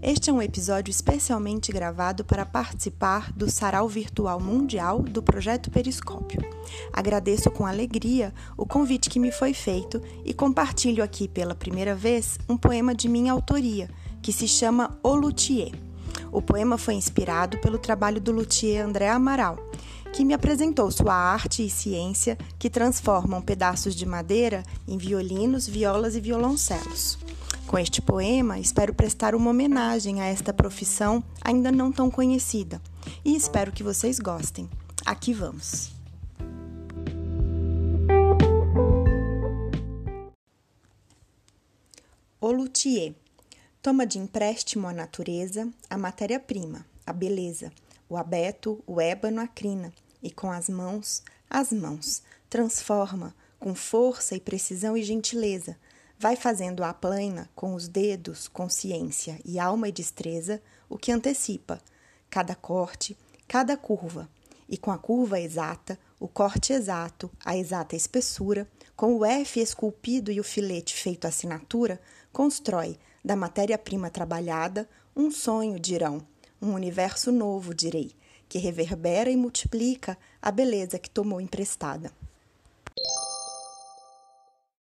Este é um episódio especialmente gravado para participar do Sarau Virtual Mundial do Projeto Periscópio. Agradeço com alegria o convite que me foi feito e compartilho aqui pela primeira vez um poema de minha autoria, que se chama O Luthier. O poema foi inspirado pelo trabalho do luthier André Amaral, que me apresentou sua arte e ciência que transformam pedaços de madeira em violinos, violas e violoncelos. Com este poema, espero prestar uma homenagem a esta profissão ainda não tão conhecida e espero que vocês gostem. Aqui vamos! O luthier toma de empréstimo a natureza, a matéria-prima, a beleza, o abeto, o ébano, a crina, e com as mãos, as mãos, transforma com força e precisão e gentileza vai fazendo à plana, com os dedos, consciência e alma e destreza, o que antecipa, cada corte, cada curva, e com a curva exata, o corte exato, a exata espessura, com o F esculpido e o filete feito assinatura, constrói, da matéria-prima trabalhada, um sonho, dirão, um universo novo, direi, que reverbera e multiplica a beleza que tomou emprestada.